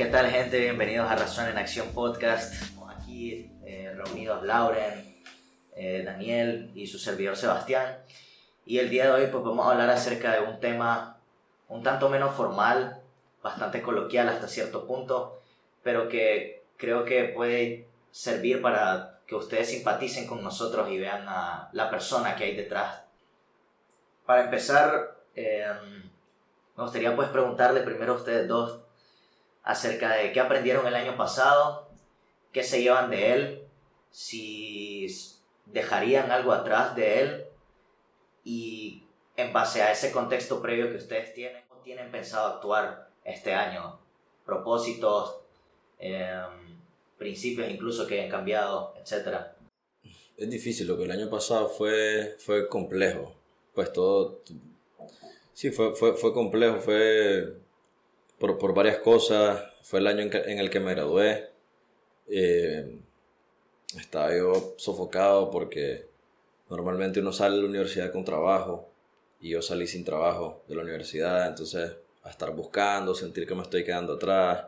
¿qué tal gente? Bienvenidos a Razón en Acción Podcast. Estamos aquí eh, reunidos Lauren, eh, Daniel y su servidor Sebastián. Y el día de hoy pues vamos a hablar acerca de un tema un tanto menos formal, bastante coloquial hasta cierto punto, pero que creo que puede servir para que ustedes simpaticen con nosotros y vean a la persona que hay detrás. Para empezar, eh, me gustaría pues preguntarle primero a ustedes dos acerca de qué aprendieron el año pasado, qué se llevan de él, si dejarían algo atrás de él y en base a ese contexto previo que ustedes tienen, ¿cómo tienen pensado actuar este año? Propósitos, em, principios incluso que han cambiado, etc. Es difícil, lo que el año pasado fue, fue complejo. Pues todo... Sí, fue, fue, fue complejo, fue por, por varias cosas. Fue el año en, el que me gradué. Eh, estaba yo sofocado porque normalmente uno sale de la universidad con trabajo y yo salí sin trabajo de la universidad, entonces a estar buscando, sentir que me estoy quedando atrás.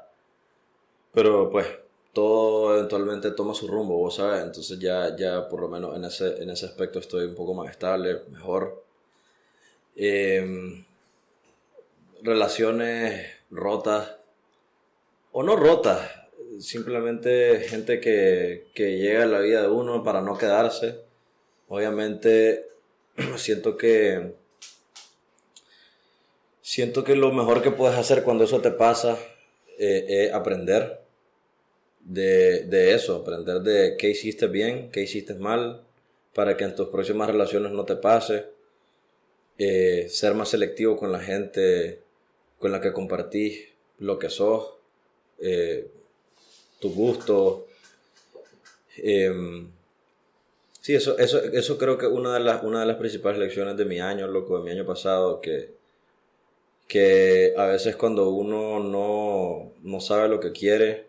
Pero pues todo eventualmente toma su rumbo, vos sabes, entonces ya, ya por lo menos en ese, en ese aspecto estoy un poco más estable, mejor. Eh, relaciones rotas, o no rotas, simplemente gente que, que llega a la vida de uno para no quedarse. Obviamente siento que siento que lo mejor que puedes hacer cuando eso te pasa eh, es aprender de, de, eso, aprender de qué hiciste bien, qué hiciste mal, para que en tus próximas relaciones no te pase, eh, ser más selectivo con la gente con la que compartís lo que sos, eh, tu gusto. Em, sí, eso, eso, eso creo que una de, las, una de las principales lecciones de mi año, loco, de mi año pasado, que, que a veces cuando uno no, no sabe lo que quiere,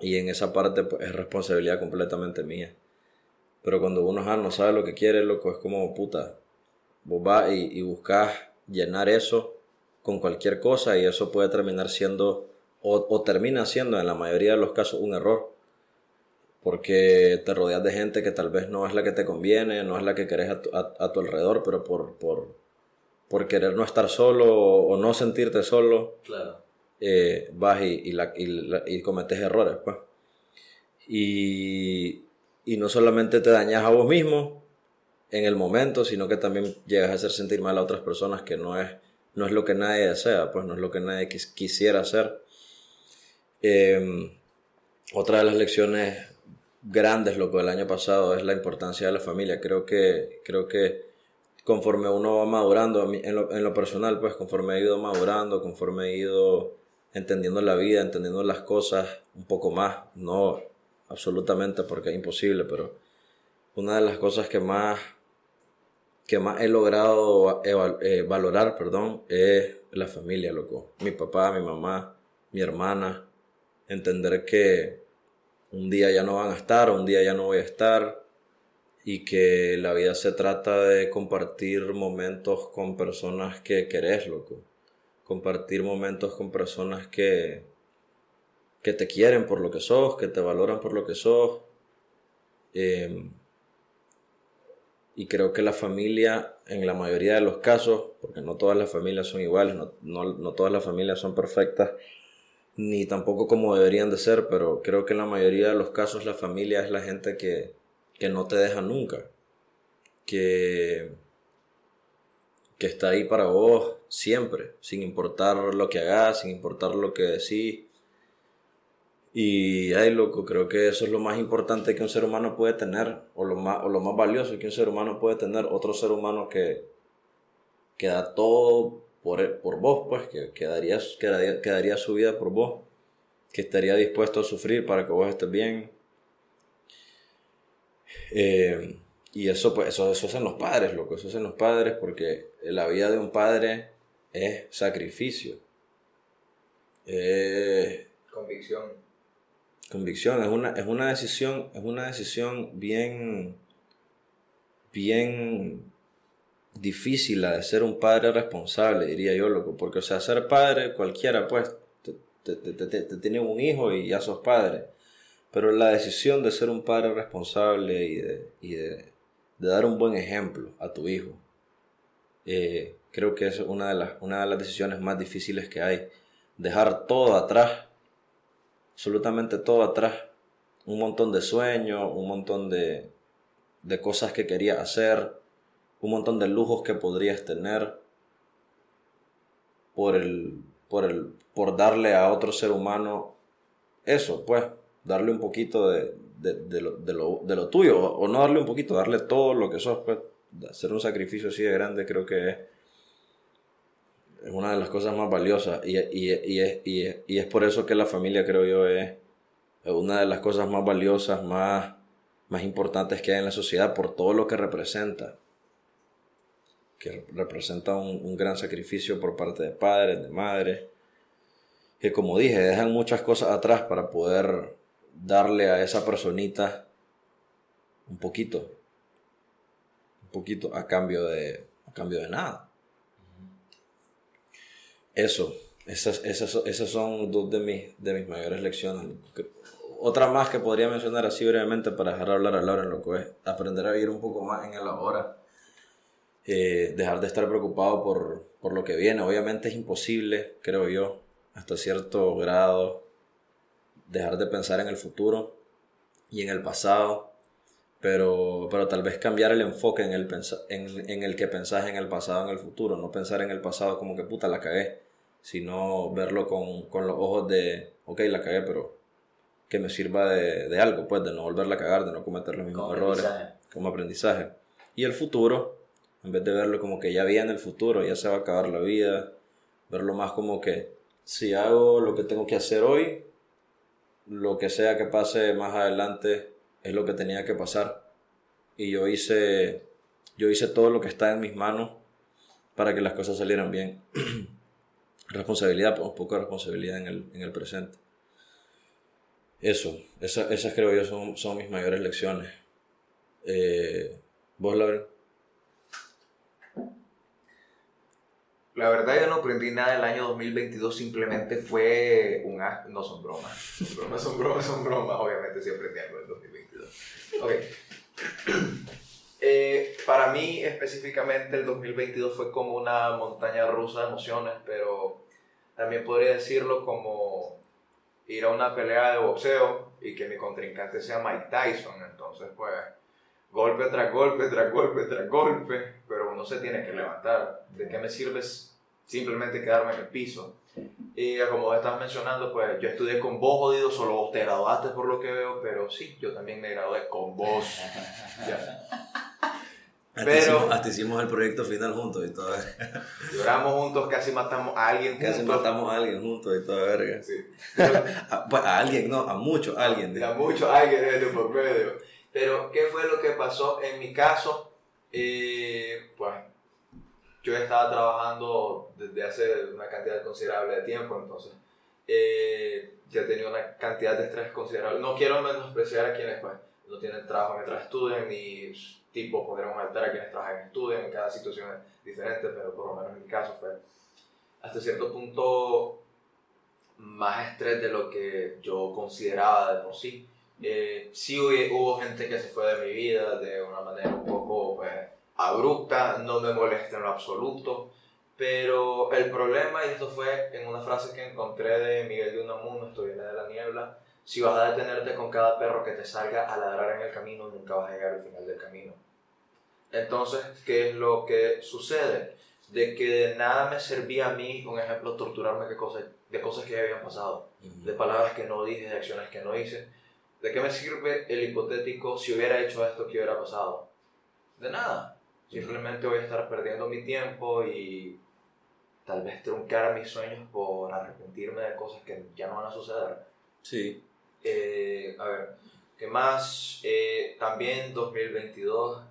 y en esa parte pues, es responsabilidad completamente mía. Pero cuando uno no sabe lo que quiere, loco, es como puta. Vos vas y, y buscas llenar eso con cualquier cosa y eso puede terminar siendo o, termina siendo en la mayoría de los casos un error porque te rodeas de gente que tal vez no es la que te conviene, no es la que querés a tu, alrededor, pero por, por, por, querer no estar solo o, no sentirte solo, claro. Eh, vas y, y, la, y, cometes errores. Pues. Y, y no solamente te dañas a vos mismo en el momento, sino que también llegas a hacer sentir mal a otras personas que no es no es lo que nadie desea, pues no es lo que nadie quisiera hacer. Em, otra de las lecciones grandes, lo que el año pasado, es la importancia de la familia. Creo que, creo que conforme uno va madurando, en lo, en lo personal, pues conforme he ido madurando, conforme he ido entendiendo la vida, entendiendo las cosas un poco más, no absolutamente porque es imposible, pero una de las cosas que más que más he logrado eh, valorar, perdón, es la familia, loco. Mi papá, mi mamá, mi hermana. Entender que un día ya no van a estar, un día ya no voy a estar. Y que la vida se trata de compartir momentos con personas que querés, loco. Compartir momentos con personas que, que te quieren por lo que sos, que te valoran por lo que sos. Eh, y creo que la familia, en la mayoría de los casos, porque no todas las familias son iguales, no, no, todas las familias son perfectas, ni tampoco como deberían de ser, pero creo que en la mayoría de los casos la familia es la gente que, que no te deja nunca, que, que está ahí para vos siempre, sin importar lo que hagas, sin importar lo que decís, y, ay, loco, creo que eso es lo más importante que un ser humano puede tener, o lo más, o lo más valioso que un ser humano puede tener, otro ser humano que, que da todo por, por vos, pues, que, que, daría, que, su vida por vos, que estaría dispuesto a sufrir para que vos estés bien. Eh, y eso, pues, eso, eso hacen los padres, loco, eso hacen los padres porque la vida de un padre es sacrificio. Convicción Convicción, es una, es una decisión, es una decisión bien, bien difícil la de ser un padre responsable, diría yo, loco, porque o sea, ser padre cualquiera, pues, te, te, te, te, un hijo y ya sos padre. Pero la decisión de ser un padre responsable y de, y de, de dar un buen ejemplo a tu hijo, eh, creo que es una de, las, una de las decisiones más difíciles que hay. Dejar todo atrás, absolutamente todo atrás. Un montón de sueños, un montón de, de cosas que querías hacer, un montón de lujos que podrías tener por el, por el, por darle a otro ser humano eso, pues, darle un poquito de, de, de, lo, de, lo, de lo tuyo, o no darle un poquito, darle todo lo que sos, pues, hacer un sacrificio así de grande creo que es, es una de las cosas más valiosas. Y, y, y, es, y, y es por eso que la familia creo yo es una de las cosas más valiosas, más, más importantes que hay en la sociedad por todo lo que representa. Que representa un, un, gran sacrificio por parte de padres, de madres, que como dije, dejan muchas cosas atrás para poder darle a esa personita un poquito, un poquito a cambio de, a cambio de nada. Eso, esas, esas, esas son dos de mis, de mis mayores lecciones. Otra más que podría mencionar así brevemente para dejar hablar a Laura en lo que es aprender a vivir un poco más en el ahora eh, dejar de estar preocupado por, por lo que viene. Obviamente es imposible, creo yo, hasta cierto grado, dejar de pensar en el futuro y en el pasado, pero, pero tal vez cambiar el enfoque en el, en, en el que pensás en el pasado, en el futuro, no pensar en el pasado como que puta la cagué, sino verlo con, con los ojos de, ok, la cagué, pero que me sirva de, de algo, pues, de no volverla a cagar, de no cometer los mismos como errores, como aprendizaje. Y el futuro, en vez de verlo como que ya viene el futuro, ya se va a acabar la vida, verlo más como que si hago lo que tengo que hacer hoy, lo que sea que pase más adelante es lo que tenía que pasar. Y yo hice, yo hice todo lo que está en mis manos para que las cosas salieran bien. responsabilidad, poco de responsabilidad en el, en el presente. Eso, esas, creo yo son, son mis mayores lecciones. Eh, ¿Vos, Lauren? La verdad yo no aprendí nada el año 2022, simplemente fue un. No son bromas, son bromas, son bromas, son bromas. Obviamente sí aprendí algo en 2022. Ok. Eh, para mí específicamente el 2022 fue como una montaña rusa de emociones, pero también podría decirlo como ir a una pelea de boxeo y que mi contrincante sea Mike Tyson. Entonces pues golpe tras golpe, tras golpe, tras golpe, pero uno se tiene que levantar. ¿De qué me sirve simplemente quedarme en el piso? Y como estás mencionando, pues yo estudié con vos, jodido, solo vos te graduaste por lo que veo, pero sí, yo también me gradué con vos. Hasta, pero, hicimos, hasta hicimos el proyecto final juntos y todo. Lloramos juntos, casi matamos a alguien Casi matamos a alguien juntos y toda verga. Sí. a, pues, a alguien, no, a muchos, alguien. A muchos, alguien de por medio. Pero, ¿qué fue lo que pasó en mi caso? Eh, pues, yo estaba trabajando desde hace una cantidad considerable de tiempo, entonces eh, ya tenía una cantidad de estrés considerable. No quiero menospreciar a quienes pues, no tienen trabajo mientras estudian, ni tipo podríamos altar a quienes trabajan estudian, en cada situación es diferente, pero por lo menos en mi caso fue hasta cierto punto más estrés de lo que yo consideraba de por sí. Eh, sí hubo, gente que se fue de mi vida de una manera un poco pues, abrupta, no me molesta en lo absoluto, pero el problema, y esto fue en una frase que encontré de Miguel de Unamuno, esto viene de la niebla, si vas a detenerte con cada perro que te salga a ladrar en el camino, nunca vas a llegar al final del camino. Entonces, ¿qué es lo que sucede? De que de nada me servía a mí, un ejemplo, torturarme de cosas, de cosas que habían pasado, de palabras que no dije, de acciones que no hice ¿De qué me sirve el hipotético si hubiera hecho esto, qué hubiera pasado? De nada. Simplemente voy a estar perdiendo mi tiempo y tal vez truncar mis sueños por arrepentirme de cosas que ya no van a suceder. Sí. Eh, a ver, ¿qué más? Eh, también 2022,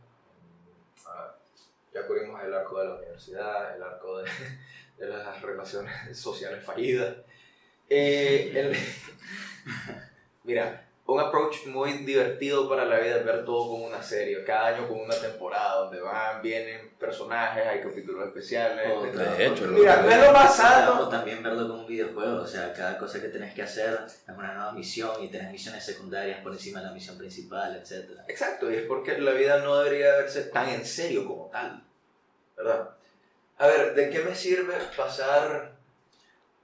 ya cubrimos el arco de la universidad, el arco de, de las relaciones sociales fallidas. Eh, mira, un approach muy divertido para la vida es ver todo como una serie, cada año como una temporada donde van vienen personajes, hay capítulos especiales. O- etc. de hecho, mira, no es lo más O sano. también verlo como un videojuego, o sea, cada cosa que tenés que hacer es una nueva misión y tenés misiones secundarias por encima de la misión principal, etc. Exacto, y es porque la vida no debería verse tan en serio como tal, ¿verdad? A ver, ¿de qué me sirve pasar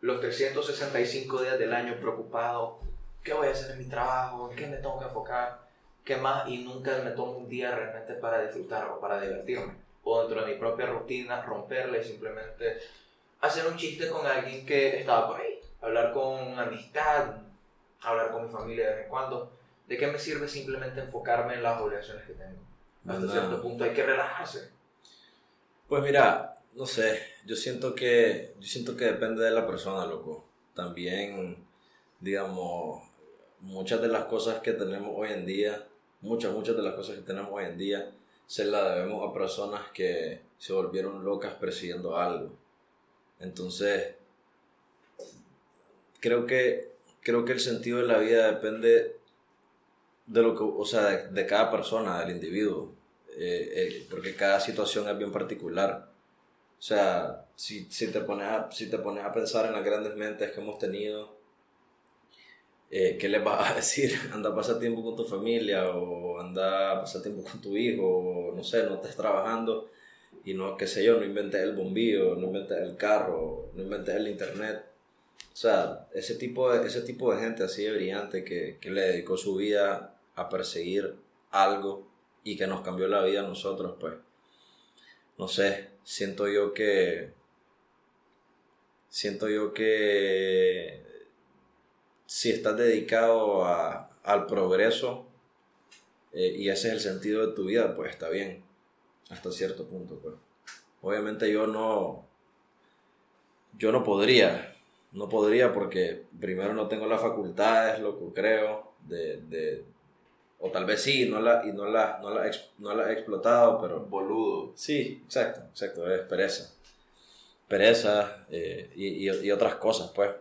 los 365 días del año preocupado? ¿Qué voy a hacer en mi trabajo? ¿En qué me tengo que enfocar? ¿Qué más? Y nunca me tomo un día realmente para disfrutar o para divertirme. O dentro de mi propia rutina, romperla y simplemente hacer un chiste con alguien que estaba por ahí. Hablar con una amistad, hablar con mi familia de vez en cuando. ¿De qué me sirve simplemente enfocarme en las obligaciones que tengo? Hasta Verdad. cierto punto hay que relajarse. Pues mira, no sé, yo siento que yo siento que depende de la persona, loco. También, digamos, muchas de las cosas que tenemos hoy en día, muchas, muchas de las cosas que tenemos hoy en día, se las debemos a personas que se volvieron locas persiguiendo algo. Entonces, creo que, creo que el sentido de la vida depende de lo que, o sea, de, cada persona, del individuo. Eh, eh, porque cada situación es bien particular. O sea, si, si, te pones a, si te pones a pensar en las grandes mentes que hemos tenido, eh, ¿qué les vas a decir? Anda a pasar tiempo con tu familia o anda a pasar tiempo con tu hijo no sé, no estés trabajando y no, qué sé yo, no inventes el bombillo, no inventes el carro, no inventes el internet. O sea, ese tipo de, ese tipo de gente así de brillante que, que le dedicó su vida a perseguir algo y que nos cambió la vida a nosotros, pues, no sé, siento yo que, siento yo que si estás dedicado a, al progreso eh, y ese es el sentido de tu vida, pues está bien, hasta cierto punto, pues. Obviamente yo no, yo no podría, no podría porque primero no tengo las facultades, lo que creo, de, de o tal vez sí, no la, y no la, no la, no la he explotado, pero Boludo. Sí, exacto, exacto, es pereza. Pereza eh, y, y- y otras cosas, pues.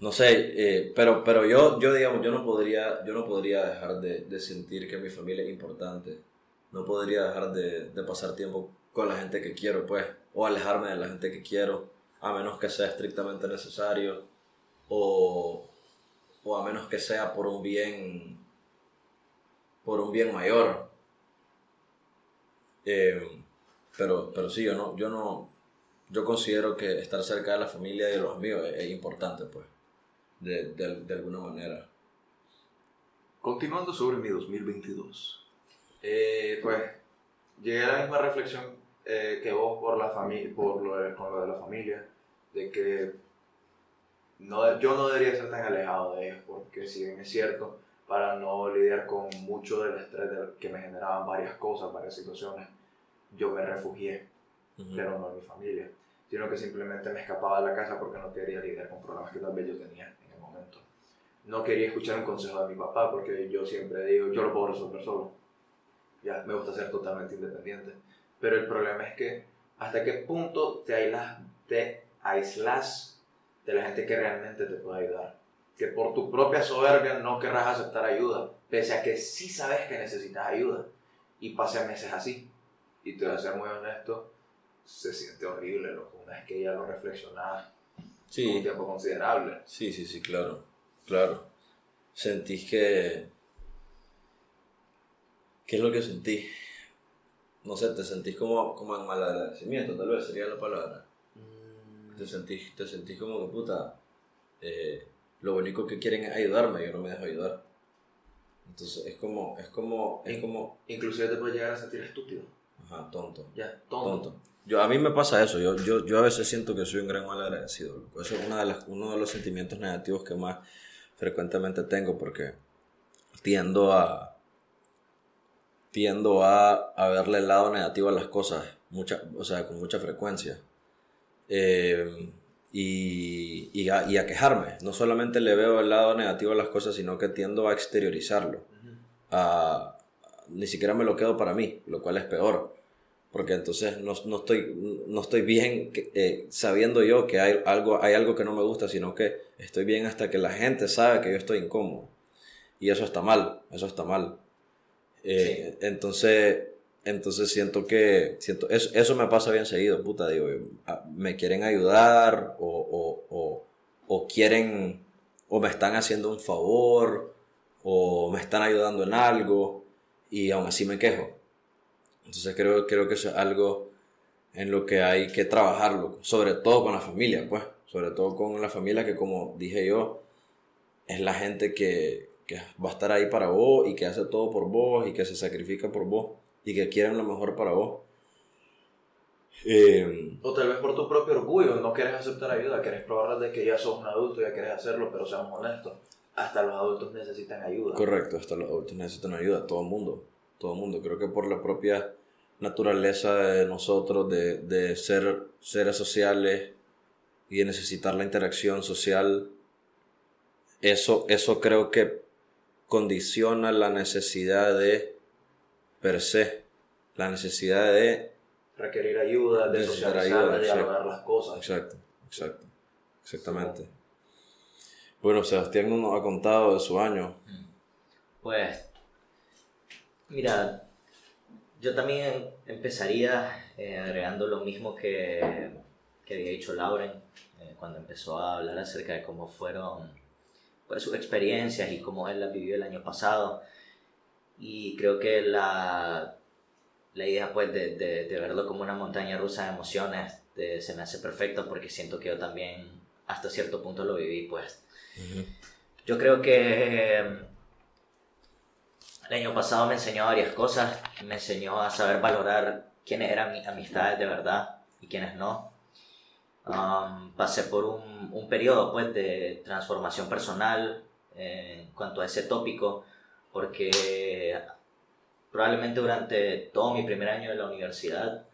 No sé, eh, pero, pero yo, yo, digamos, yo no podría, yo no podría dejar de, de sentir que mi familia es importante. No podría dejar de, de pasar tiempo con la gente que quiero, pues, o alejarme de la gente que quiero, a menos que sea estrictamente necesario, o, o a menos que sea por un bien, por un bien mayor. Eh, pero, pero sí, yo no, yo no, yo considero que estar cerca de la familia y de los amigos es, es importante, pues, de, de, de alguna manera. Continuando sobre mi 2022. Eh, pues llegué a la misma reflexión eh, que vos por, la familia por lo de, con lo de la familia, de que no, yo no debería ser tan alejado de ellos, porque si bien es cierto, para no lidiar con mucho del estrés que me generaban varias cosas, varias situaciones, yo me refugié Ujú. pero no en mi familia, sino que simplemente me escapaba de la casa porque no quería lidiar con problemas que tal vez yo tenía No quería escuchar un consejo de mi papá porque yo siempre digo, yo lo puedo resolver solo. Ya, me gusta ser totalmente independiente. Pero el problema es que hasta qué punto te aislas, te aislas de la gente que realmente te puede ayudar. Que por tu propia soberbia no querrás aceptar ayuda, pese a que sí sabes que necesitas ayuda. Y pasé meses así. Y te voy a ser muy honesto, se siente horrible, loco. Una vez que ya lo reflexionás por un Sí, tiempo considerable. sí, sí, sí, claro, claro. Sentís que... ¿Qué es lo que sentí? No sé, te sentís como, como en mal agradecimiento, tal vez sería la palabra. Te sentís, te sentís como que puta, eh, lo único que quieren es ayudarme, yo no me dejo ayudar. Entonces es como, es como, es como, Inclusive te puedes llegar a sentir estúpido. Ajá, tonto, Ya, tonto. tonto. Yo, a mí me pasa eso, yo, yo, yo a veces siento que soy un gran mal agradecido. Eso es una de las, uno de los sentimientos negativos que más frecuentemente tengo porque tiendo a, tiendo a, a verle el lado negativo a las cosas, mucha, o sea, con mucha frecuencia. Eh, y, y, a, y a quejarme. No solamente le veo el lado negativo a las cosas, sino que tiendo a exteriorizarlo. Ujú. A- ni siquiera me lo quedo para mí, lo cual es peor. Porque entonces no, no estoy, no estoy bien eh, sabiendo yo que hay algo, hay algo que no me gusta, sino que estoy bien hasta que la gente sabe que yo estoy incómodo. Y eso está mal, eso está mal. Eh, Entonces, Entonces siento que, siento, eso, eso me pasa bien seguido, puta, digo, ah, me quieren ayudar o, o, o, o quieren, o me están haciendo un favor, o me están ayudando en algo, y aún así me quejo. Entonces creo, creo que eso es algo en lo que hay que trabajarlo, sobre todo con la familia, pues, sobre todo con la familia que como dije yo, es la gente que, que va a estar ahí para vos y que hace todo por vos y que se sacrifica por vos y que quieren lo mejor para vos. Eh, O tal vez por tu propio orgullo, no quieres aceptar ayuda, quieres probar de que ya sos un adulto, ya quieres hacerlo, pero seamos honestos. Hasta los adultos necesitan ayuda. correcto, hasta los adultos necesitan ayuda, todo el mundo, todo el mundo. Creo que por la propia naturaleza de nosotros, de, de ser seres sociales y de necesitar la interacción social, eso, eso creo que condiciona la necesidad de per se, la necesidad de Requerir ayuda, de socializar, ayuda, de dialogar las cosas. Exacto, exacto, exactamente. Bueno, Sebastián no nos ha contado de su año. Pues, mira, yo también empezaría eh, agregando lo mismo que, que había dicho Lauren eh, cuando empezó a hablar acerca de cómo fueron pues, sus experiencias y cómo él las vivió el año pasado. Y creo que la, la idea pues, de, de, verlo como una montaña rusa de emociones se me hace perfecto porque siento que yo también hasta cierto punto lo viví pues yo creo que eh, el año pasado me enseñó varias cosas. Me enseñó a saber valorar quiénes eran mis amistades de verdad y quiénes no. Um, pasé por un, un periodo pues, de transformación personal eh, en cuanto a ese tópico, porque probablemente durante todo mi primer año de la universidad,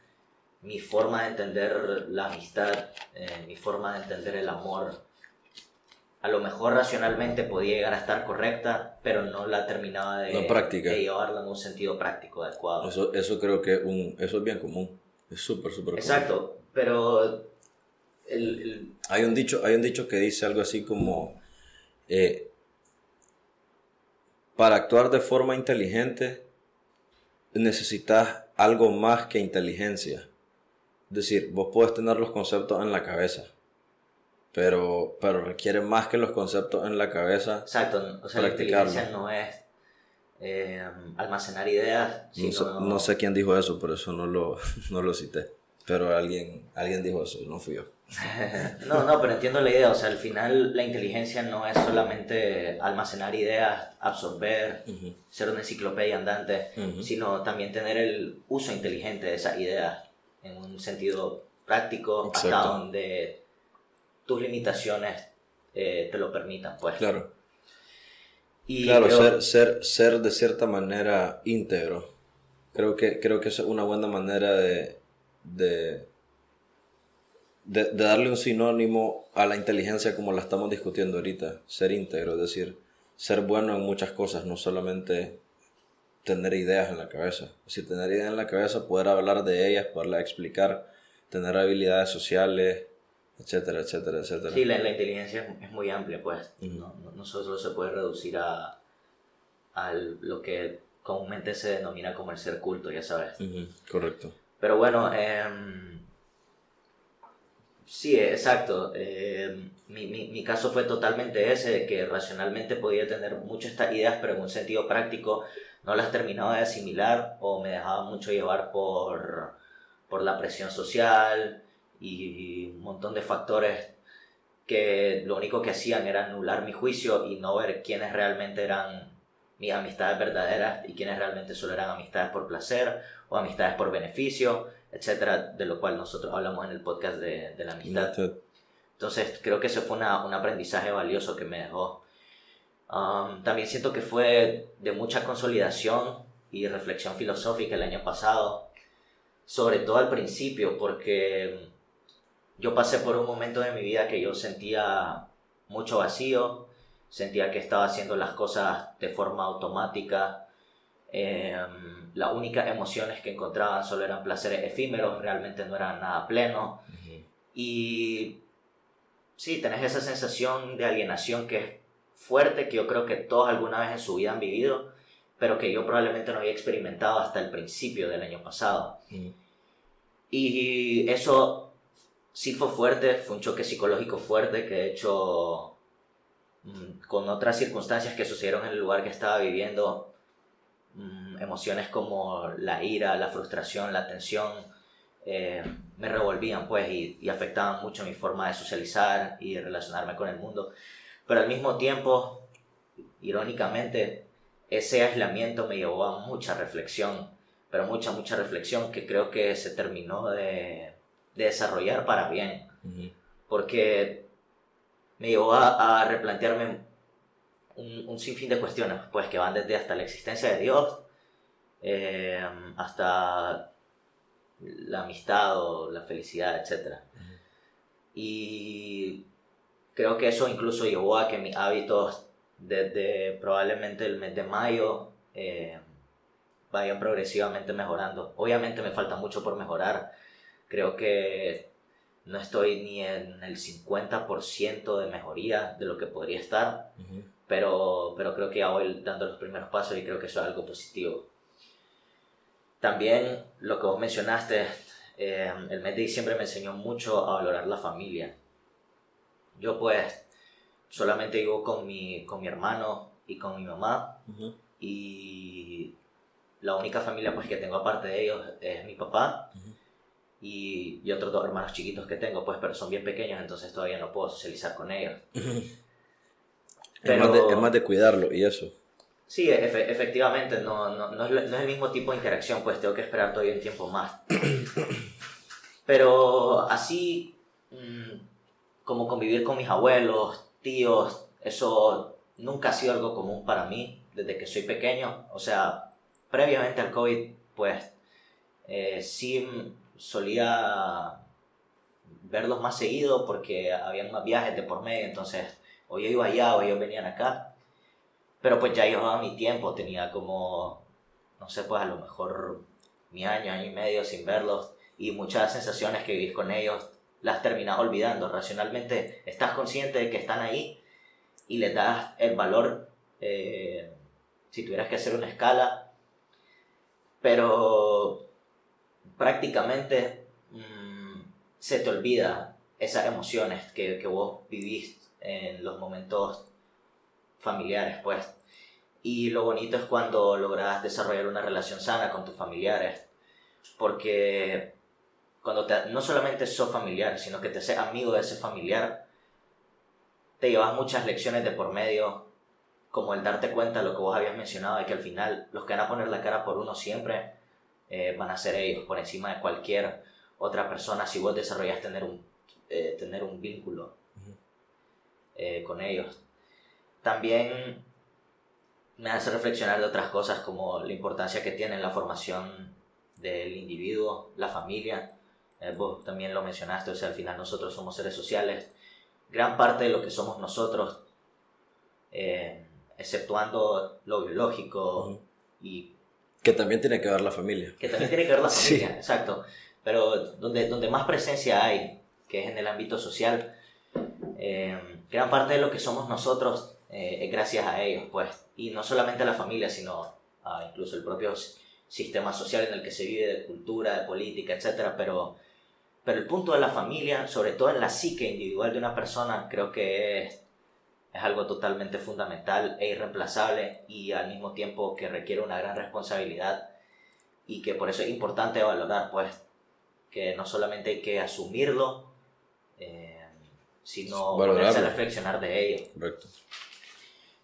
mi forma de entender la amistad, eh, mi forma de entender el amor, a lo mejor racionalmente podía llegar a estar correcta, pero no la terminaba de, práctica. de llevarla en un sentido práctico adecuado. Eso, eso creo que un, eso es bien común. Es súper, súper común. Exacto, pero el, el- Hay un dicho, hay un dicho que dice algo así como eh, para actuar de forma inteligente necesitas algo más que inteligencia. Es decir, vos puedes tener los conceptos en la cabeza, pero, pero requiere más que los conceptos en la cabeza. exacto, o sea, la inteligencia no es eh, almacenar ideas, No sé, sino... no sé quién dijo eso, por eso no lo, no lo cité. Pero alguien, alguien dijo eso, no fui yo. No, no, pero entiendo la idea. O sea, al final la inteligencia no es solamente almacenar ideas, absorber, Ujú, ser una enciclopedia andante, ujú. sino también tener el uso inteligente de esas ideas en un sentido práctico hasta Exacto. donde tus limitaciones eh, te lo permitan, pues. Claro. Y Claro, creo- ser, ser, ser de cierta manera íntegro. Creo que, creo que es una buena manera de, de, de, de darle un sinónimo a la inteligencia como la estamos discutiendo ahorita. Ser íntegro, es decir, ser bueno en muchas cosas, no solamente tener ideas en la cabeza. Es decir, tener ideas en la cabeza, poder hablar de ellas, poderlas explicar, tener habilidades sociales, etcétera, etcétera, etcétera. Sí, la, la inteligencia es, muy amplia, pues. No, no, no solo se puede reducir a, a lo que comúnmente se denomina como el ser culto, ya sabes. Correcto. Pero bueno, em, sí, exacto. em, mi, mi, mi caso fue totalmente ese, de que racionalmente podía tener muchas estas ideas, pero en un sentido práctico no las terminaba de asimilar o me dejaba mucho llevar por, por la presión social y un montón de factores que lo único que hacían era anular mi juicio y no ver quiénes realmente eran mis amistades verdaderas y quiénes realmente solo eran amistades por placer o amistades por beneficio, etcétera, de lo cual nosotros hablamos en el podcast de, de la amistad. Entonces creo que eso fue una- un aprendizaje valioso que me dejó. Um, también siento que fue de mucha consolidación y reflexión filosófica el año pasado, sobre todo al principio, porque yo pasé por un momento de mi vida que yo sentía mucho vacío, sentía que estaba haciendo las cosas de forma automática, em, las únicas emociones que encontraba solo eran placeres efímeros, realmente no eran nada pleno. Y sí, tenés esa sensación de alienación que es fuerte, que yo creo que todos alguna vez en su vida han vivido pero que yo probablemente no había experimentado hasta el principio del año pasado. Y eso sí fue fuerte, fue un choque psicológico fuerte que de hecho mm, con otras circunstancias que sucedieron en el lugar que estaba viviendo, mm, emociones como la ira, la frustración, la tensión, eh, me revolvían pues y, y, afectaban mucho mi forma de socializar y de relacionarme con el mundo. Pero al mismo tiempo, irónicamente, ese aislamiento me llevó a mucha reflexión, pero mucha, mucha reflexión que creo que se terminó de, de desarrollar para bien. Porque me llevó a, a replantearme un, un, sinfín de cuestiones, pues que van desde hasta la existencia de Dios, eh, hasta la amistad o la felicidad, etc. Y creo que eso incluso llevó a que mis hábitos desde probablemente el mes de mayo eh, vayan progresivamente mejorando. Obviamente me falta mucho por mejorar. Creo que no estoy ni en el 50% de mejoría de lo que podría estar, pero, pero creo que ya voy dando los primeros pasos y creo que eso es algo positivo. También lo que vos mencionaste, eh, el mes de diciembre me enseñó mucho a valorar la familia. Yo pues solamente vivo con mi, con mi hermano y con mi mamá y la única familia pues que tengo aparte de ellos es mi papá y, y, otros dos hermanos chiquitos que tengo pues pero son bien pequeños entonces todavía no puedo socializar con ellos. Pero, es, más de, es más de cuidarlo y eso. Sí, efectivamente, no, no, no, es, el mismo tipo de interacción, pues tengo que esperar todavía un tiempo más. Pero así, mm, como convivir con mis abuelos, tíos, eso nunca ha sido algo común para mí desde que soy pequeño. O sea, previamente al COVID, pues eh, sí solía verlos más seguido porque había más viajes de por medio, entonces o yo iba allá o ellos venían acá. Pero pues ya llevaba mi tiempo, tenía como, no sé, pues a lo mejor mi año, año y medio sin verlos y muchas sensaciones que vivís con ellos las terminas olvidando. Racionalmente estás consciente de que están ahí y les das el valor eh, si tuvieras que hacer una escala, pero prácticamente mmm, se te olvida esas emociones que, que vos vivís en los momentos familiares, pues. Y lo bonito es cuando logras desarrollar una relación sana con tus familiares, porque cuando te, no solamente sos familiar, sino que te haces amigo de ese familiar, te llevas muchas lecciones de por medio, como el darte cuenta de lo que vos habías mencionado, de que al final los que van a poner la cara por uno siempre eh, van a ser ellos, por encima de cualquier otra persona, si vos desarrollas tener un, eh, tener un vínculo eh, con ellos también me hace reflexionar de otras cosas como la importancia que tiene la formación del individuo, la familia. Eh, vos también lo mencionaste, o sea, al final nosotros somos seres sociales. Gran parte de lo que somos nosotros, eh, exceptuando lo biológico y... Que también tiene que ver la familia. Que también tiene que ver la familia, exacto. Pero donde, donde más presencia hay, que es en el ámbito social, eh, gran parte de lo que somos nosotros eh, gracias a ellos, pues. Y no solamente a la familia, sino a incluso el propio sistema social en el que se vive, de cultura, de política, etc. Pero, pero el punto de la familia, sobre todo en la psique individual de una persona, creo que es, es algo totalmente fundamental e irreemplazable y al mismo tiempo que requiere una gran responsabilidad y que por eso es importante valorar, pues, que no solamente hay que asumirlo, eh, sino ponerse a reflexionar de ello. Correcto.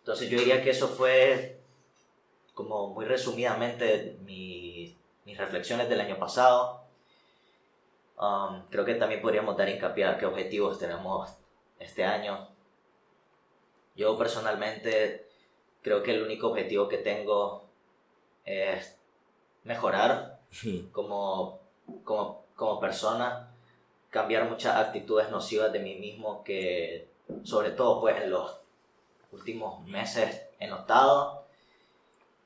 Entonces yo diría que eso fue, como muy resumidamente, mis reflexiones del año pasado. Um, creo que también podríamos dar hincapié a qué objetivos tenemos este año. Yo personalmente creo que el único objetivo que tengo es mejorar como, como, como persona, cambiar muchas actitudes nocivas de mí mismo que sobre todo pues en los últimos meses he notado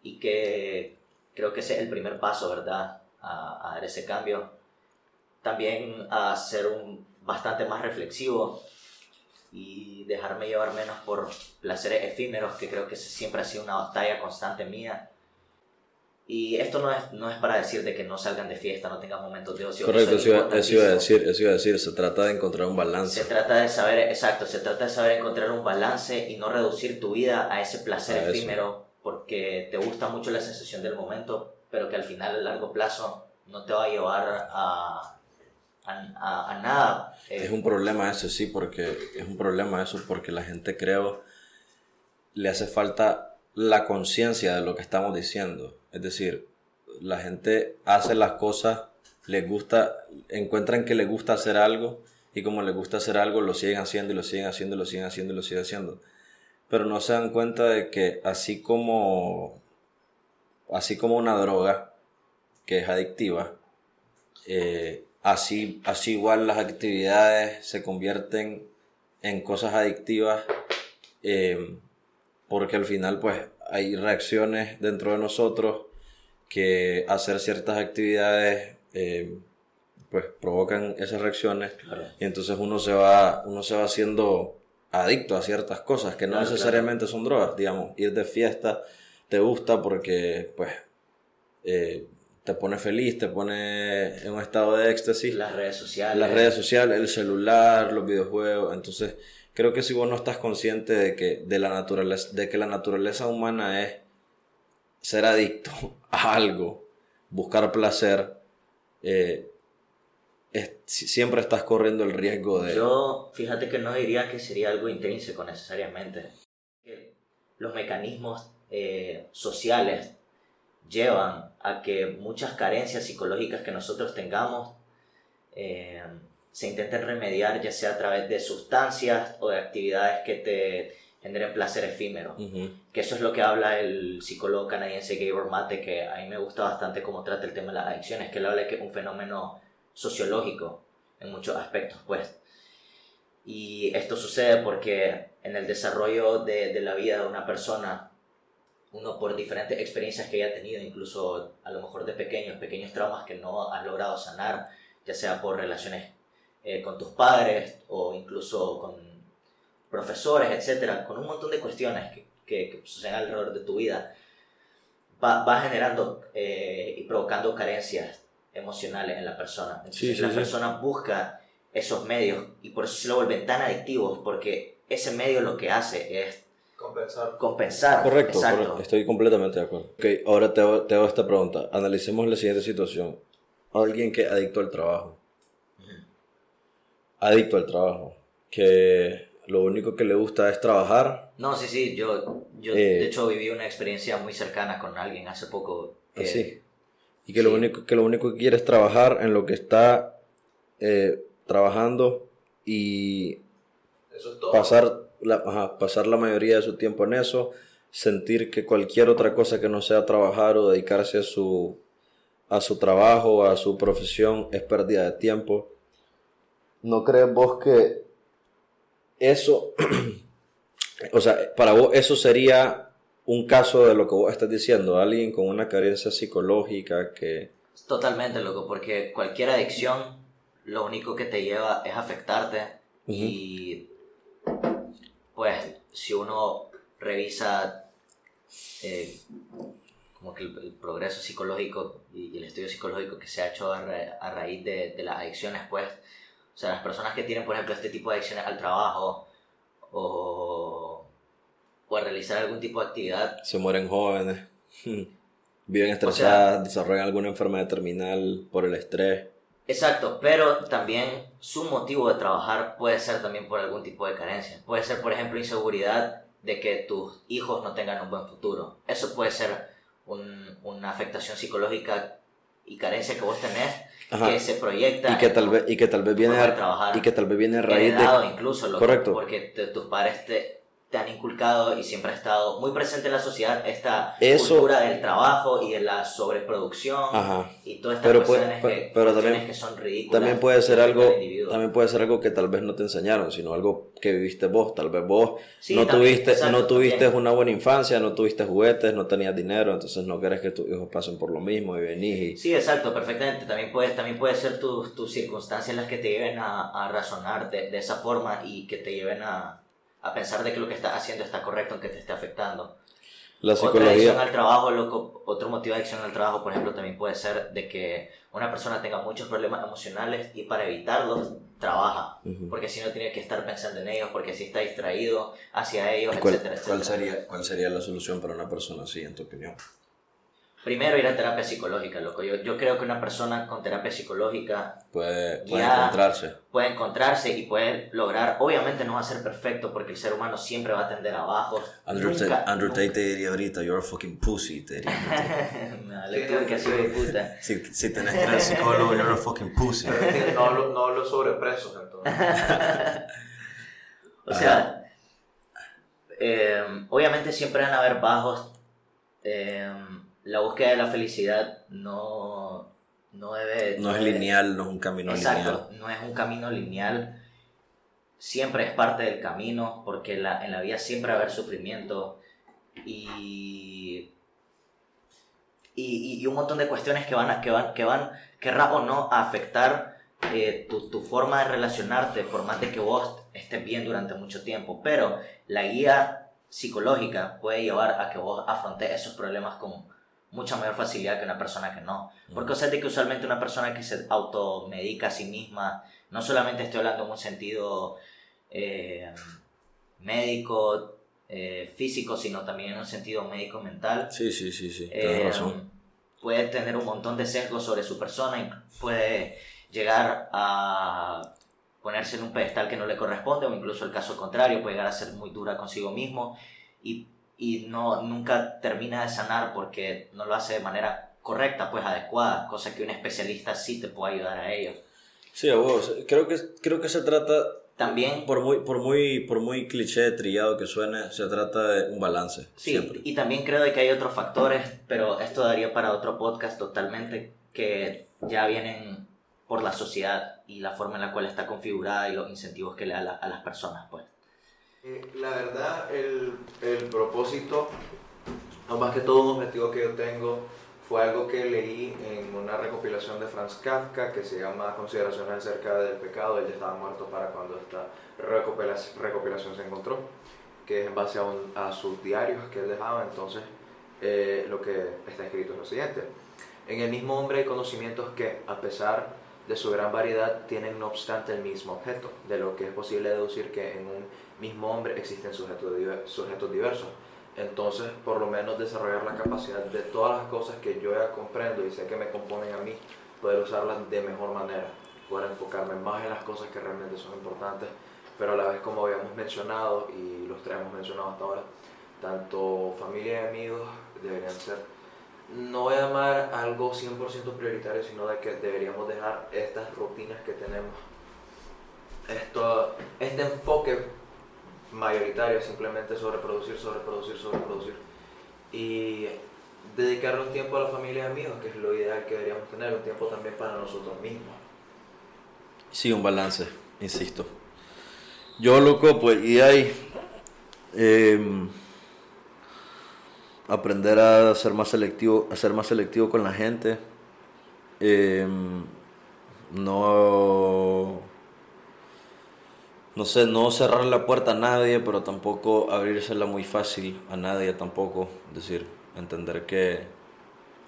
y que creo que ese es el primer paso, ¿verdad? A, dar ese cambio. También a ser un, bastante más reflexivo y dejarme llevar menos por placeres efímeros, que creo que siempre ha sido una batalla constante mía. Y esto no es, no es para decir de que no salgan de fiesta, no tengan momentos de ocio. Correcto, eso, es iba, eso iba a decir, eso iba a decir, se trata de encontrar un balance. Se trata de saber, exacto, se trata de saber encontrar un balance y no reducir tu vida a ese placer A eso. efímero porque te gusta mucho la sensación del momento, pero que al final a largo plazo no te va a llevar a, a, a- a nada. Eh, Es un problema eso, sí, porque es un problema eso porque la gente creo le hace falta la conciencia de lo que estamos diciendo. Es decir, la gente hace las cosas, les gusta, encuentran que les gusta hacer algo y como les gusta hacer algo lo siguen haciendo y lo siguen haciendo y lo siguen haciendo y lo siguen haciendo. Pero no se dan cuenta de que así como así como una droga que es adictiva, eh, así, así igual las actividades se convierten en cosas adictivas eh, porque al final pues hay reacciones dentro de nosotros que hacer ciertas actividades eh, pues provocan esas reacciones. Claro. y entonces uno se va uno se va haciendo adicto a ciertas cosas que no Claro, necesariamente son drogas. Digamos ir de fiesta te gusta porque pues eh, te pone feliz te pone en un estado de éxtasis Las redes sociales. las redes sociales el celular los videojuegos entonces creo que si vos no estás consciente de que de la naturaleza de que la naturaleza humana es ser adicto a algo buscar placer eh, es- siempre estás corriendo el riesgo de Yo, fíjate que no diría que sería algo intrínseco necesariamente. Los mecanismos eh, sociales llevan a que muchas carencias psicológicas que nosotros tengamos eh, se intenten remediar ya sea a través de sustancias o de actividades que te generen placer efímero. Ujú. Que eso es lo que habla el psicólogo canadiense Gabor Mate, que a mí me gusta bastante cómo trata el tema de las adicciones, que él habla de que es un fenómeno sociológico en muchos aspectos, pues. Y esto sucede porque en el desarrollo de, de la vida de una persona, uno por diferentes experiencias que haya tenido, incluso a lo mejor de pequeños, pequeños traumas que no has logrado sanar, ya sea por relaciones eh, con tus padres o incluso con profesores, etcétera, con un montón de cuestiones que, que, que suceden alrededor de tu vida, va, va generando eh, y provocando carencias emocionales en la persona. Entonces Sí, sí, la sí. persona busca esos medios y por eso se lo vuelven tan adictivos, porque ese medio lo que hace es Compensar. compensar. Correcto, Exacto. correcto, estoy completamente de acuerdo. Ok, ahora te hago, te hago esta pregunta. Analicemos la siguiente situación. Alguien que es adicto al trabajo. Adicto al trabajo. Que lo único que le gusta es trabajar. No, sí, sí, yo, yo Eh, de hecho viví una experiencia muy cercana con alguien hace poco. que- Así. Y que, lo único, que lo único que quiere es trabajar en lo que está eh, trabajando y Eso es todo. pasar la, ajá, pasar la mayoría de su tiempo en eso, sentir que cualquier otra cosa que no sea trabajar o dedicarse a su, a su trabajo, a su profesión, es pérdida de tiempo. ¿No crees vos que eso, o sea, para vos eso sería un caso de lo que vos estás diciendo? Alguien con una carencia psicológica que... Totalmente, loco, porque cualquier adicción lo único que te lleva es afectarte y pues si uno revisa eh, como que el, el progreso psicológico y, el estudio psicológico que se ha hecho a, ra- a raíz de, de las adicciones, pues, o sea, las personas que tienen, por ejemplo, este tipo de adicciones al trabajo o, o a realizar algún tipo de actividad, se mueren jóvenes, viven sea- estresadas, desarrollan alguna enfermedad terminal por el estrés. Exacto, pero también su motivo de trabajar puede ser también por algún tipo de carencia. Puede ser, por ejemplo, inseguridad de que tus hijos no tengan un buen futuro. Eso puede ser un- una afectación psicológica y carencia que vos tenés Ajá. que se proyecta y que tal vez y que tal vez viene a, trabajar. y que tal vez viene a raíz de incluso, loco, Correcto. porque te- tus padres te, te han inculcado y siempre ha estado muy presente en la sociedad esta Eso- cultura del trabajo y de la sobreproducción Ajá. y todas estas Pero puede- cuestiones, pero- que, pero cuestiones también- que son ridículas también puede ser algo también puede ser algo que tal vez no te enseñaron sino algo que viviste vos tal vez vos Sí, no también, tuviste exacto, no tuviste también. una buena infancia no tuviste juguetes no tenías dinero entonces no querés que tus hijos pasen por lo mismo y venís y Sí, exacto, perfectamente. También puede, también puede ser tus tus circunstancias las que te lleven a, a razonar de, de esa forma y que te lleven a, a pensar de que lo que estás haciendo está correcto aunque te esté afectando. La Otra psicología. adicción al trabajo, loco, otro motivo de adicción al trabajo, por ejemplo, también puede ser de que una persona tenga muchos problemas emocionales y para evitarlos trabaja. Porque si no tiene que estar pensando en ellos, porque si está distraído hacia ellos, ¿Cuál, etcétera, etcétera. cuál sería, ¿Cuál sería la solución para una persona así, en tu opinión? Primero ir a terapia psicológica, loco. Yo, yo creo que una persona con terapia psicológica Puede, encontrarse. puede encontrarse y puede lograr, obviamente no va a ser perfecto porque el ser humano siempre va a tender abajo. Andrew, Nunca- Andrew Tate te diría ahorita, you're a fucking pussy, te diría. no, que hacer de puta. si, si tenés que ir al psicólogo, you're a fucking pussy. No hablo, no hablo sobre presos, entonces. O sea, eh, obviamente siempre van a haber bajos. eh, la búsqueda de la felicidad no, no debe... No es debe- lineal, no es un camino Exacto, lineal. no es un camino lineal. Siempre es parte del camino, porque la- en la vida siempre va a haber sufrimiento y, y, y un montón de cuestiones que van, a, que van, que van, querrá o no, a afectar eh, tu, tu forma de relacionarte, por más de que vos estés bien durante mucho tiempo. Pero la guía psicológica puede llevar a que vos afrontes esos problemas con mucha mayor facilidad que una persona que no. Porque o sea, de que usualmente una persona que se automedica a sí misma, no solamente estoy hablando en un sentido eh, médico, eh, físico, sino también en un sentido médico mental, Sí, sí, sí, sí, eh, razón. puede tener un montón de sesgos sobre su persona y puede llegar a ponerse en un pedestal que no le corresponde o incluso el caso contrario, puede llegar a ser muy dura consigo mismo y, y no, nunca termina de sanar porque no lo hace de manera correcta, pues adecuada, cosa que un especialista sí te puede ayudar a ello. Sí, a vos. Creo que, creo que se trata, También por muy, por, muy, por muy cliché, trillado que suene, se trata de un balance. Sí, siempre. y también creo que hay otros factores, pero esto daría para otro podcast totalmente, que ya vienen por la sociedad y la forma en la cual está configurada y los incentivos que le da a, la- a las personas, pues. Eh, La verdad, el, el propósito, o más que todo un objetivo que yo tengo, fue algo que leí en una recopilación de Franz Kafka que se llama Consideraciones acerca del pecado. Él ya estaba muerto para cuando esta recopila- recopilación se encontró, que es en base a, un- a sus diarios que él dejaba. Entonces, eh, lo que está escrito es lo siguiente. En el mismo hombre hay conocimientos que, a pesar de su gran variedad, tienen no obstante el mismo objeto, de lo que es posible deducir que en un mismo hombre existen sujetos, sujetos diversos. Entonces, por lo menos desarrollar la capacidad de todas las cosas que yo ya comprendo y sé que me componen a mí, poder usarlas de mejor manera, poder enfocarme más en las cosas que realmente son importantes, pero a la vez como habíamos mencionado y los tres hemos mencionado hasta ahora, tanto familia y amigos deberían ser, no voy a llamar algo 100% prioritario, sino de que deberíamos dejar estas rutinas que tenemos, esto, este enfoque mayoritario simplemente sobreproducir, sobreproducir, sobreproducir y dedicarle un tiempo a la familia y amigos, que es lo ideal que deberíamos tener, un tiempo también para nosotros mismos. Sí, un balance, insisto. Yo, loco, pues, y hay em, aprender a ser más selectivo, más selectivo con la gente. Em, no, no sé, no cerrar la puerta a nadie, pero tampoco abrírsela muy fácil a nadie tampoco. Es decir, entender que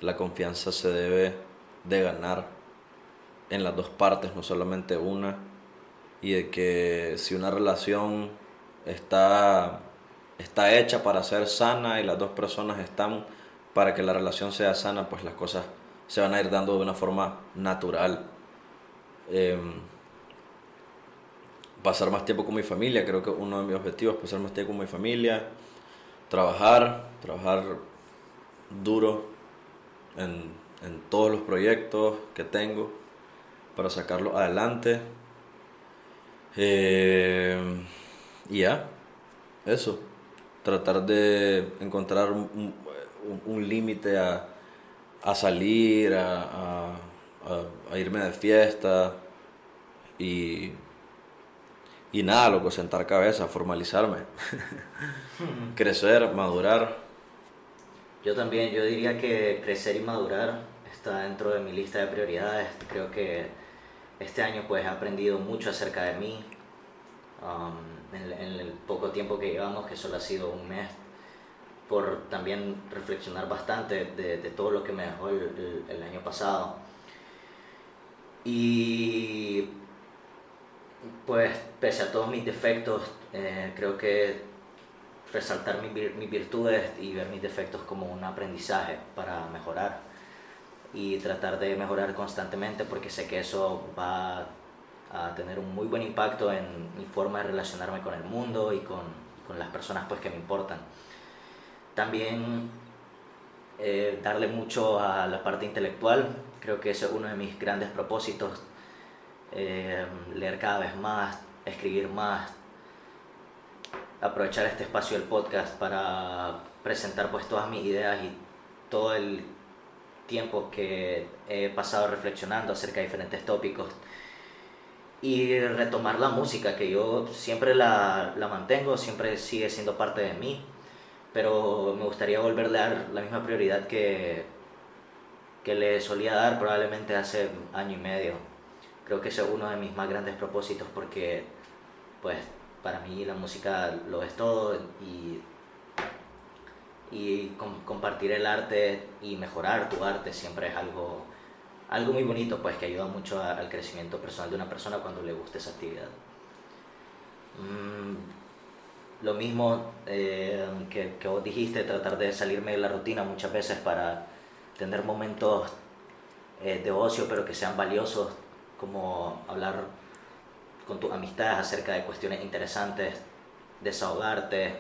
la confianza se debe de ganar en las dos partes, no solamente una, y de que si una relación está, está hecha para ser sana y las dos personas están para que la relación sea sana, pues las cosas se van a ir dando de una forma natural. Em, pasar más tiempo con mi familia, creo que uno de mis objetivos es pasar más tiempo con mi familia, trabajar, trabajar duro en, en todos los proyectos que tengo para sacarlo adelante. Eh, y ya, eso. Tratar de encontrar un, límite a, a salir, a- a irme de fiesta y, y nada, loco, sentar cabeza, formalizarme, crecer, madurar. Yo también, yo diría que crecer y madurar está dentro de mi lista de prioridades. Creo que este año pues he aprendido mucho acerca de mí. Um, en, en el poco tiempo que llevamos, que solo ha sido un mes, por también reflexionar bastante de, de todo lo que me dejó el, el, año pasado. Y pues pese a todos mis defectos, eh, creo que resaltar mis, mis virtudes y ver mis defectos como un aprendizaje para mejorar y tratar de mejorar constantemente porque sé que eso va a tener un muy buen impacto en mi forma de relacionarme con el mundo y con, con las personas pues que me importan. También eh, darle mucho a la parte intelectual, creo que ese es uno de mis grandes propósitos, eh, leer cada vez más, escribir más, aprovechar este espacio del podcast para presentar pues todas mis ideas y todo el tiempo que he pasado reflexionando acerca de diferentes tópicos y retomar la música que yo siempre la, la mantengo, siempre sigue siendo parte de mí pero me gustaría volverle a dar la misma prioridad que, que le solía dar probablemente hace año y medio. Creo que ese es uno de mis más grandes propósitos porque pues para mí la música lo es todo y, y compartir el arte y mejorar tu arte siempre es algo, algo muy bonito pues que ayuda mucho al crecimiento personal de una persona cuando le gusta esa actividad. Mm, lo mismo eh, que, vos dijiste, tratar de salirme de la rutina muchas veces para tener momentos eh, de ocio, pero que sean valiosos, como hablar con tus amistades acerca de cuestiones interesantes, desahogarte.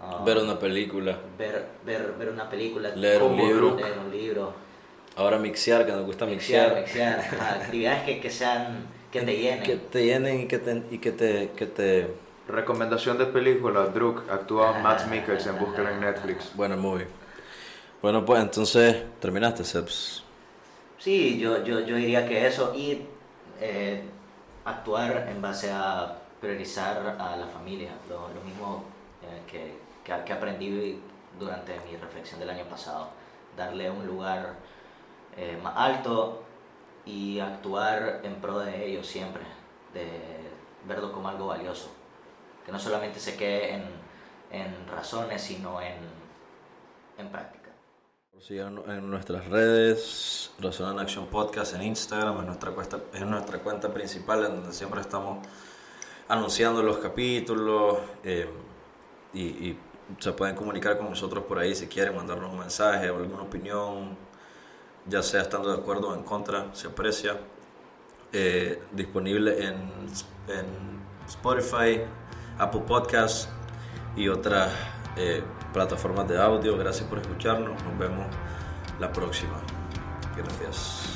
Ah, ver una película. Ver, ver, ver una película. Leer un libro. Leer un libro. Ahora mixear, que nos gusta mixear. Mixear, actividades que, que, sean, que te llenen. Que te llenen y que te, y que te, que te Recomendación de película, Druk, actúa Matt Mikkelsen, búsquelo en Netflix. Bueno, movie. Bueno, pues entonces, ¿terminaste, Seps? Sí, yo, yo, yo diría que eso y eh, actuar en base a priorizar a la familia, lo, mismo eh, que, que, que, aprendí durante mi reflexión del año pasado, darle un lugar eh, más alto y actuar en pro de ellos siempre, de verlo como algo valioso que no solamente se quede en, en razones, sino en, en práctica. Sigan en nuestras redes, Razón en Acción Podcast en Instagram, es nuestra, cuenta, es nuestra cuenta principal en donde siempre estamos anunciando los capítulos eh, y, y, se pueden comunicar con nosotros por ahí si quieren mandarnos un mensaje o alguna opinión, ya sea estando de acuerdo o en contra, se aprecia. Eh, disponible en, en Spotify, Apple Podcasts y otras eh, plataformas de audio. Gracias por escucharnos. Nos vemos la próxima. Gracias.